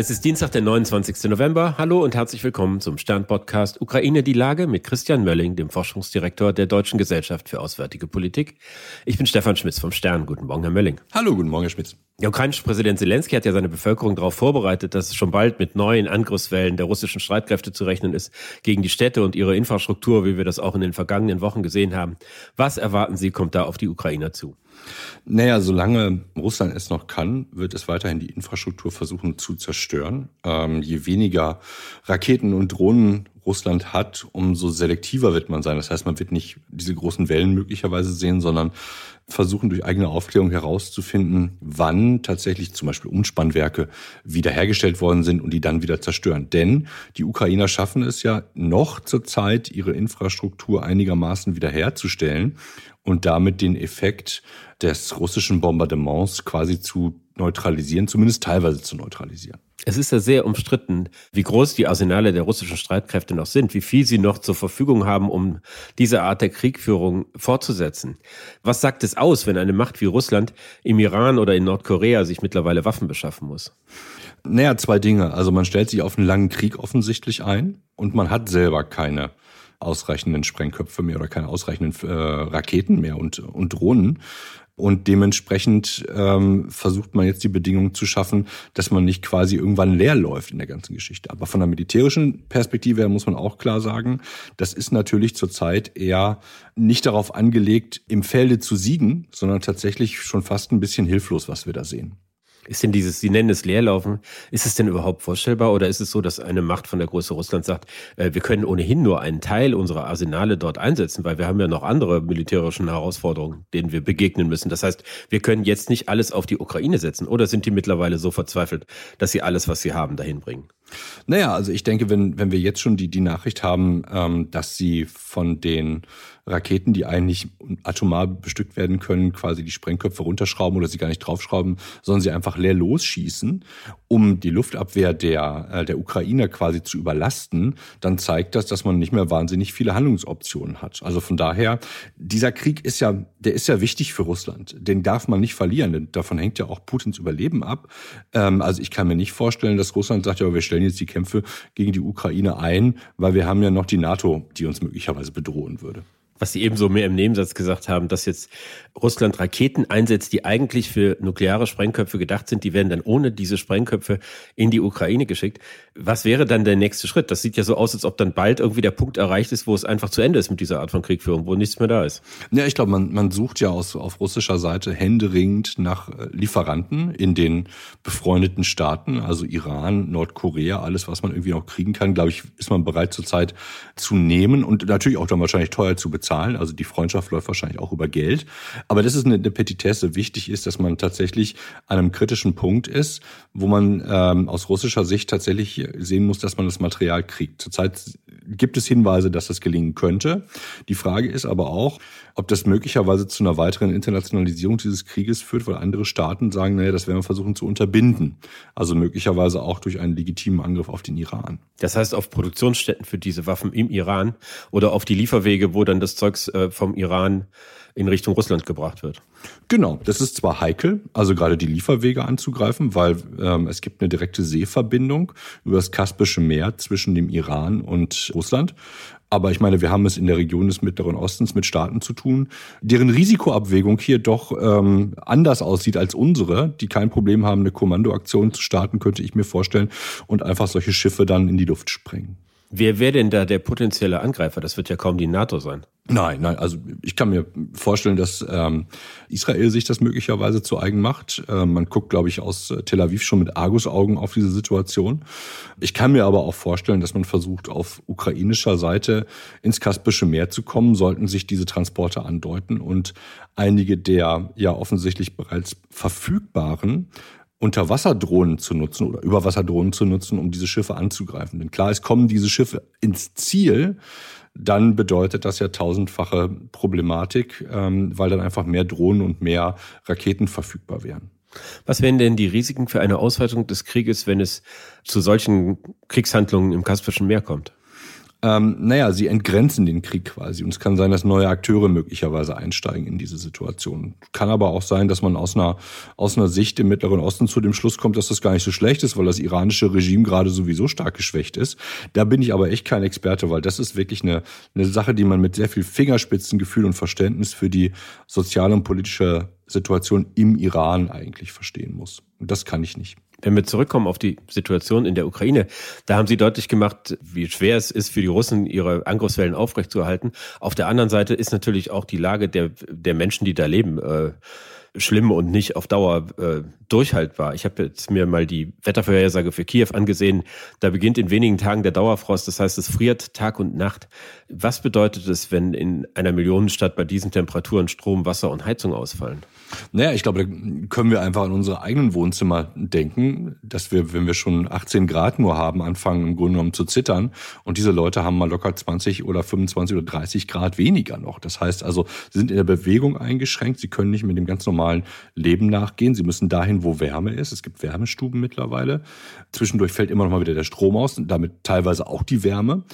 Es ist Dienstag, der 29. November. Hallo und herzlich willkommen zum Stern-Podcast Ukraine die Lage mit Christian Mölling, dem Forschungsdirektor der Deutschen Gesellschaft für Auswärtige Politik. Ich bin Stefan Schmitz vom Stern. Guten Morgen, Herr Mölling. Hallo, guten Morgen, Herr Schmitz. Der ukrainische Präsident Zelensky hat ja seine Bevölkerung darauf vorbereitet, dass es schon bald mit neuen Angriffswellen der russischen Streitkräfte zu rechnen ist gegen die Städte und ihre Infrastruktur, wie wir das auch in den vergangenen Wochen gesehen haben. Was erwarten Sie, kommt da auf die Ukrainer zu? Naja, solange Russland es noch kann, wird es weiterhin die Infrastruktur versuchen zu zerstören. Ähm, je weniger Raketen und Drohnen Russland hat, umso selektiver wird man sein. Das heißt, man wird nicht diese großen Wellen möglicherweise sehen, sondern versuchen durch eigene Aufklärung herauszufinden, wann tatsächlich zum Beispiel Umspannwerke wiederhergestellt worden sind und die dann wieder zerstören. Denn die Ukrainer schaffen es ja noch zurzeit, ihre Infrastruktur einigermaßen wiederherzustellen und damit den Effekt des russischen Bombardements quasi zu neutralisieren, zumindest teilweise zu neutralisieren. Es ist ja sehr umstritten, wie groß die Arsenale der russischen Streitkräfte noch sind, wie viel sie noch zur Verfügung haben, um diese Art der Kriegführung fortzusetzen. Was sagt es aus, wenn eine Macht wie Russland im Iran oder in Nordkorea sich mittlerweile Waffen beschaffen muss? Naja, zwei Dinge. Also man stellt sich auf einen langen Krieg offensichtlich ein und man hat selber keine ausreichenden Sprengköpfe mehr oder keine ausreichenden äh, Raketen mehr und, und Drohnen. Und dementsprechend ähm, versucht man jetzt die Bedingungen zu schaffen, dass man nicht quasi irgendwann leer läuft in der ganzen Geschichte. Aber von der militärischen Perspektive her muss man auch klar sagen, das ist natürlich zurzeit eher nicht darauf angelegt, im Felde zu siegen, sondern tatsächlich schon fast ein bisschen hilflos, was wir da sehen. Ist denn dieses, Sie nennen es Leerlaufen, ist es denn überhaupt vorstellbar oder ist es so, dass eine Macht von der Größe Russland sagt, äh, wir können ohnehin nur einen Teil unserer Arsenale dort einsetzen, weil wir haben ja noch andere militärische Herausforderungen, denen wir begegnen müssen. Das heißt, wir können jetzt nicht alles auf die Ukraine setzen oder sind die mittlerweile so verzweifelt, dass sie alles, was sie haben, dahin bringen? Naja, also ich denke, wenn, wenn wir jetzt schon die, die Nachricht haben, ähm, dass sie von den Raketen, die eigentlich atomar bestückt werden können, quasi die Sprengköpfe runterschrauben oder sie gar nicht draufschrauben, sondern sie einfach leer losschießen, um die Luftabwehr der, äh, der Ukrainer quasi zu überlasten, dann zeigt das, dass man nicht mehr wahnsinnig viele Handlungsoptionen hat. Also von daher, dieser Krieg ist ja, der ist ja wichtig für Russland. Den darf man nicht verlieren, denn davon hängt ja auch Putins Überleben ab. Ähm, also ich kann mir nicht vorstellen, dass Russland sagt, ja, wir stellen jetzt die Kämpfe gegen die Ukraine ein, weil wir haben ja noch die NATO, die uns möglicherweise bedrohen würde was Sie ebenso mehr im Nebensatz gesagt haben, dass jetzt Russland Raketen einsetzt, die eigentlich für nukleare Sprengköpfe gedacht sind, die werden dann ohne diese Sprengköpfe in die Ukraine geschickt. Was wäre dann der nächste Schritt? Das sieht ja so aus, als ob dann bald irgendwie der Punkt erreicht ist, wo es einfach zu Ende ist mit dieser Art von Kriegführung, wo nichts mehr da ist. Ja, ich glaube, man, man sucht ja aus, auf russischer Seite händeringend nach äh, Lieferanten in den befreundeten Staaten, also Iran, Nordkorea, alles, was man irgendwie noch kriegen kann, glaube ich, ist man bereit zurzeit zu nehmen und natürlich auch dann wahrscheinlich teuer zu bezahlen bezahlen. Also die Freundschaft läuft wahrscheinlich auch über Geld. Aber das ist eine, eine Petitesse. Wichtig ist, dass man tatsächlich an einem kritischen Punkt ist, wo man ähm, aus russischer Sicht tatsächlich sehen muss, dass man das Material kriegt. Zurzeit gibt es Hinweise, dass das gelingen könnte. Die Frage ist aber auch, ob das möglicherweise zu einer weiteren Internationalisierung dieses Krieges führt, weil andere Staaten sagen, naja, das werden wir versuchen zu unterbinden. Also möglicherweise auch durch einen legitimen Angriff auf den Iran. Das heißt, auf Produktionsstätten für diese Waffen im Iran oder auf die Lieferwege, wo dann das Zeugs äh, vom Iran in Richtung Russland gebracht wird. Genau, das ist zwar heikel, also gerade die Lieferwege anzugreifen, weil ähm, es gibt eine direkte Seeverbindung über das Kaspische Meer zwischen dem Iran und Russland. Aber ich meine, wir haben es in der Region des Mittleren Ostens mit Staaten zu tun, deren Risikoabwägung hier doch ähm, anders aussieht als unsere, die kein Problem haben, eine Kommandoaktion zu starten, könnte ich mir vorstellen, und einfach solche Schiffe dann in die Luft sprengen. Wer wäre denn da der potenzielle Angreifer? Das wird ja kaum die NATO sein. Nein, nein, also ich kann mir vorstellen, dass ähm, Israel sich das möglicherweise zu eigen macht. Ähm, man guckt, glaube ich, aus Tel Aviv schon mit Argusaugen auf diese Situation. Ich kann mir aber auch vorstellen, dass man versucht, auf ukrainischer Seite ins Kaspische Meer zu kommen, sollten sich diese Transporte andeuten und einige der ja offensichtlich bereits verfügbaren Unterwasserdrohnen zu nutzen oder Überwasserdrohnen zu nutzen, um diese Schiffe anzugreifen. Denn klar ist, kommen diese Schiffe ins Ziel, dann bedeutet das ja tausendfache Problematik, ähm, weil dann einfach mehr Drohnen und mehr Raketen verfügbar wären. Was wären denn die Risiken für eine Ausweitung des Krieges, wenn es zu solchen Kriegshandlungen im Kaspischen Meer kommt? Ähm, naja, sie entgrenzen den Krieg quasi. Und es kann sein, dass neue Akteure möglicherweise einsteigen in diese Situation. Kann aber auch sein, dass man aus einer, aus einer Sicht im Mittleren Osten zu dem Schluss kommt, dass das gar nicht so schlecht ist, weil das iranische Regime gerade sowieso stark geschwächt ist. Da bin ich aber echt kein Experte, weil das ist wirklich eine, eine Sache, die man mit sehr viel Fingerspitzengefühl und Verständnis für die soziale und politische Situation im Iran eigentlich verstehen muss. Und das kann ich nicht. Wenn wir zurückkommen auf die Situation in der Ukraine, da haben Sie deutlich gemacht, wie schwer es ist für die Russen, ihre Angriffswellen aufrechtzuerhalten. Auf der anderen Seite ist natürlich auch die Lage der, der Menschen, die da leben, äh, schlimm und nicht auf Dauer äh, durchhaltbar. Ich habe jetzt mir mal die Wettervorhersage für Kiew angesehen. Da beginnt in wenigen Tagen der Dauerfrost. Das heißt, es friert Tag und Nacht. Was bedeutet es, wenn in einer Millionenstadt bei diesen Temperaturen Strom, Wasser und Heizung ausfallen? Naja, ich glaube, da können wir einfach an unsere eigenen Wohnzimmer denken, dass wir, wenn wir schon 18 Grad nur haben, anfangen im Grunde genommen zu zittern. Und diese Leute haben mal locker 20 oder 25 oder 30 Grad weniger noch. Das heißt also, sie sind in der Bewegung eingeschränkt. Sie können nicht mit dem ganz normalen Leben nachgehen. Sie müssen dahin, wo Wärme ist. Es gibt Wärmestuben mittlerweile. Zwischendurch fällt immer noch mal wieder der Strom aus und damit teilweise auch die Wärme.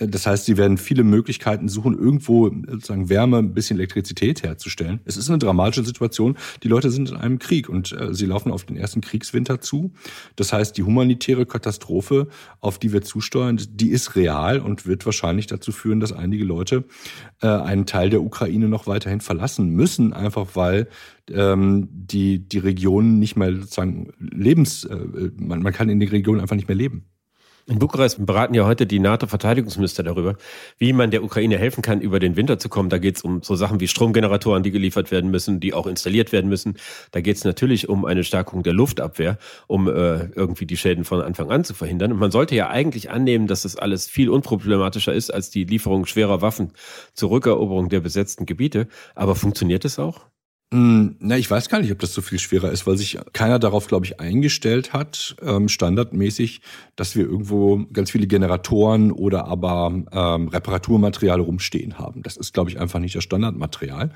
Das heißt, sie werden viele Möglichkeiten suchen, irgendwo sozusagen Wärme, ein bisschen Elektrizität herzustellen. Es ist eine dramatische Situation. Die Leute sind in einem Krieg und äh, sie laufen auf den ersten Kriegswinter zu. Das heißt, die humanitäre Katastrophe, auf die wir zusteuern, die ist real und wird wahrscheinlich dazu führen, dass einige Leute äh, einen Teil der Ukraine noch weiterhin verlassen müssen, einfach weil ähm, die, die Regionen nicht mehr sozusagen lebens, äh, man, man kann in den Regionen einfach nicht mehr leben. In Bukarest beraten ja heute die NATO-Verteidigungsminister darüber, wie man der Ukraine helfen kann, über den Winter zu kommen. Da geht es um so Sachen wie Stromgeneratoren, die geliefert werden müssen, die auch installiert werden müssen. Da geht es natürlich um eine Stärkung der Luftabwehr, um äh, irgendwie die Schäden von Anfang an zu verhindern. Und man sollte ja eigentlich annehmen, dass das alles viel unproblematischer ist als die Lieferung schwerer Waffen zur Rückeroberung der besetzten Gebiete. Aber funktioniert es auch? Hm, na, ich weiß gar nicht, ob das so viel schwerer ist, weil sich keiner darauf, glaube ich, eingestellt hat, ähm, standardmäßig, dass wir irgendwo ganz viele Generatoren oder aber ähm, Reparaturmaterial rumstehen haben. Das ist, glaube ich, einfach nicht das Standardmaterial.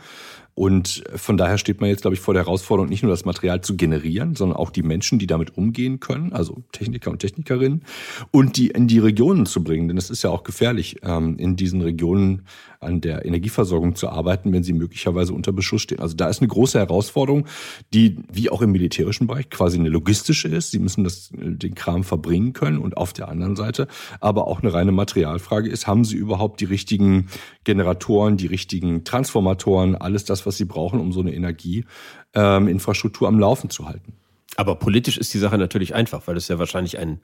Und von daher steht man jetzt, glaube ich, vor der Herausforderung, nicht nur das Material zu generieren, sondern auch die Menschen, die damit umgehen können, also Techniker und Technikerinnen, und die in die Regionen zu bringen. Denn es ist ja auch gefährlich, ähm, in diesen Regionen an der Energieversorgung zu arbeiten, wenn sie möglicherweise unter Beschuss stehen. Also da ist eine große Herausforderung, die wie auch im militärischen Bereich quasi eine logistische ist. Sie müssen das, den Kram verbringen können und auf der anderen Seite aber auch eine reine Materialfrage ist, haben sie überhaupt die richtigen Generatoren, die richtigen Transformatoren, alles das, was sie brauchen, um so eine Energieinfrastruktur ähm, am Laufen zu halten. Aber politisch ist die Sache natürlich einfach, weil es ja wahrscheinlich einen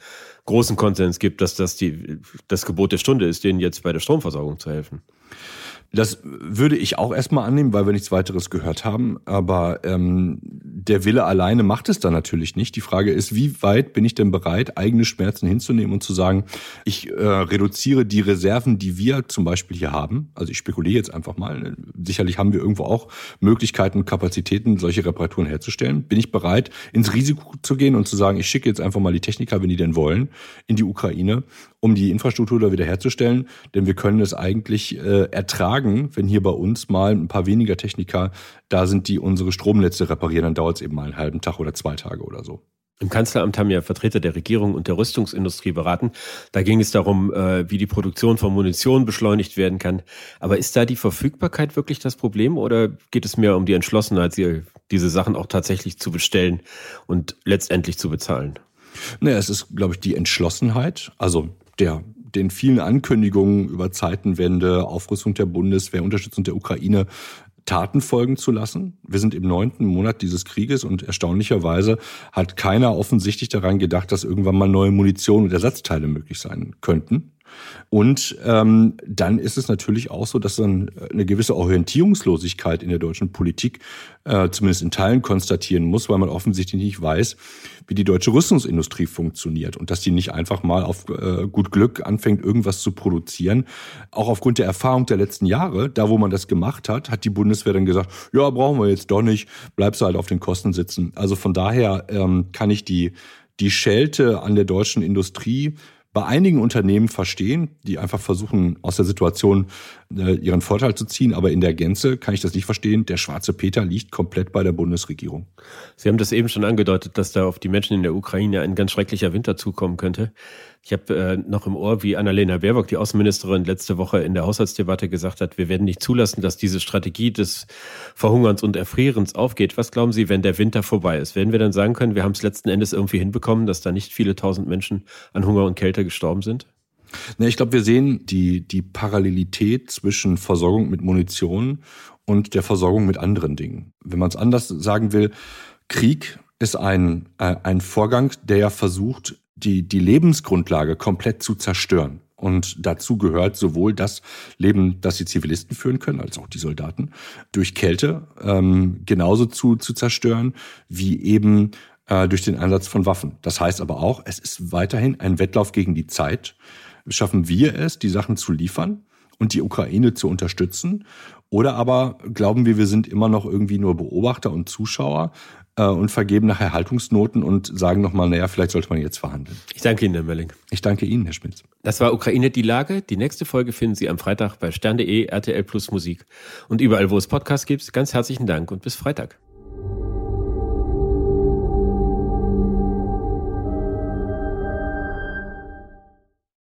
großen Konsens gibt, dass das die, das Gebot der Stunde ist, denen jetzt bei der Stromversorgung zu helfen. Das würde ich auch erstmal annehmen, weil wir nichts weiteres gehört haben. Aber ähm, der Wille alleine macht es dann natürlich nicht. Die Frage ist, wie weit bin ich denn bereit, eigene Schmerzen hinzunehmen und zu sagen, ich äh, reduziere die Reserven, die wir zum Beispiel hier haben. Also ich spekuliere jetzt einfach mal. Sicherlich haben wir irgendwo auch Möglichkeiten Kapazitäten, solche Reparaturen herzustellen. Bin ich bereit, ins Risiko zu gehen und zu sagen, ich schicke jetzt einfach mal die Techniker, wenn die denn wollen, in die Ukraine, um die Infrastruktur da wieder herzustellen. Denn wir können es eigentlich äh, ertragen, wenn hier bei uns mal ein paar weniger Techniker da sind, die unsere Stromnetze reparieren. Dann dauert es eben mal einen halben Tag oder zwei Tage oder so. Im Kanzleramt haben ja Vertreter der Regierung und der Rüstungsindustrie beraten. Da ging es darum, äh, wie die Produktion von Munition beschleunigt werden kann. Aber ist da die Verfügbarkeit wirklich das Problem oder geht es mehr um die Entschlossenheit, diese Sachen auch tatsächlich zu bestellen und letztendlich zu bezahlen? Naja, es ist, glaube ich, die Entschlossenheit. Also der den vielen Ankündigungen über Zeitenwende, Aufrüstung der Bundeswehr, Unterstützung der Ukraine Taten folgen zu lassen. Wir sind im neunten Monat dieses Krieges und erstaunlicherweise hat keiner offensichtlich daran gedacht, dass irgendwann mal neue Munition und Ersatzteile möglich sein könnten. Und ähm, dann ist es natürlich auch so, dass dann äh, eine gewisse Orientierungslosigkeit in der deutschen Politik äh, zumindest in Teilen konstatieren muss, weil man offensichtlich nicht weiß, wie die deutsche Rüstungsindustrie funktioniert und dass die nicht einfach mal auf äh, gut Glück anfängt, irgendwas zu produzieren. Auch aufgrund der Erfahrung der letzten Jahre, da wo man das gemacht hat, hat die Bundeswehr dann gesagt, ja, brauchen wir jetzt doch nicht, bleibst du halt auf den Kosten sitzen. Also von daher ähm, kann ich die, die Schelte an der deutschen Industrie bei einigen Unternehmen verstehen, die einfach versuchen, aus der Situation äh, ihren Vorteil zu ziehen. Aber in der Gänze kann ich das nicht verstehen. Der schwarze Peter liegt komplett bei der Bundesregierung. Sie haben das eben schon angedeutet, dass da auf die Menschen in der Ukraine ein ganz schrecklicher Winter zukommen könnte. Ich habe äh, noch im Ohr, wie Annalena Baerbock, die Außenministerin, letzte Woche in der Haushaltsdebatte gesagt hat, wir werden nicht zulassen, dass diese Strategie des Verhungerns und Erfrierens aufgeht. Was glauben Sie, wenn der Winter vorbei ist? Werden wir dann sagen können, wir haben es letzten Endes irgendwie hinbekommen, dass da nicht viele tausend Menschen an Hunger und Kälte gestorben sind? Ne, ich glaube, wir sehen die, die Parallelität zwischen Versorgung mit Munition und der Versorgung mit anderen Dingen. Wenn man es anders sagen will, Krieg ist ein, äh, ein Vorgang, der ja versucht, die, die Lebensgrundlage komplett zu zerstören. Und dazu gehört sowohl das Leben, das die Zivilisten führen können, als auch die Soldaten, durch Kälte ähm, genauso zu, zu zerstören, wie eben äh, durch den Einsatz von Waffen. Das heißt aber auch, es ist weiterhin ein Wettlauf gegen die Zeit. Schaffen wir es, die Sachen zu liefern und die Ukraine zu unterstützen? Oder aber glauben wir, wir sind immer noch irgendwie nur Beobachter und Zuschauer äh, und vergeben nachher Haltungsnoten und sagen nochmal, naja, vielleicht sollte man jetzt verhandeln. Ich danke Ihnen, Herr Melling. Ich danke Ihnen, Herr Schmitz. Das war Ukraine die Lage. Die nächste Folge finden Sie am Freitag bei stern.de, RTL Plus Musik und überall, wo es Podcasts gibt. Ganz herzlichen Dank und bis Freitag.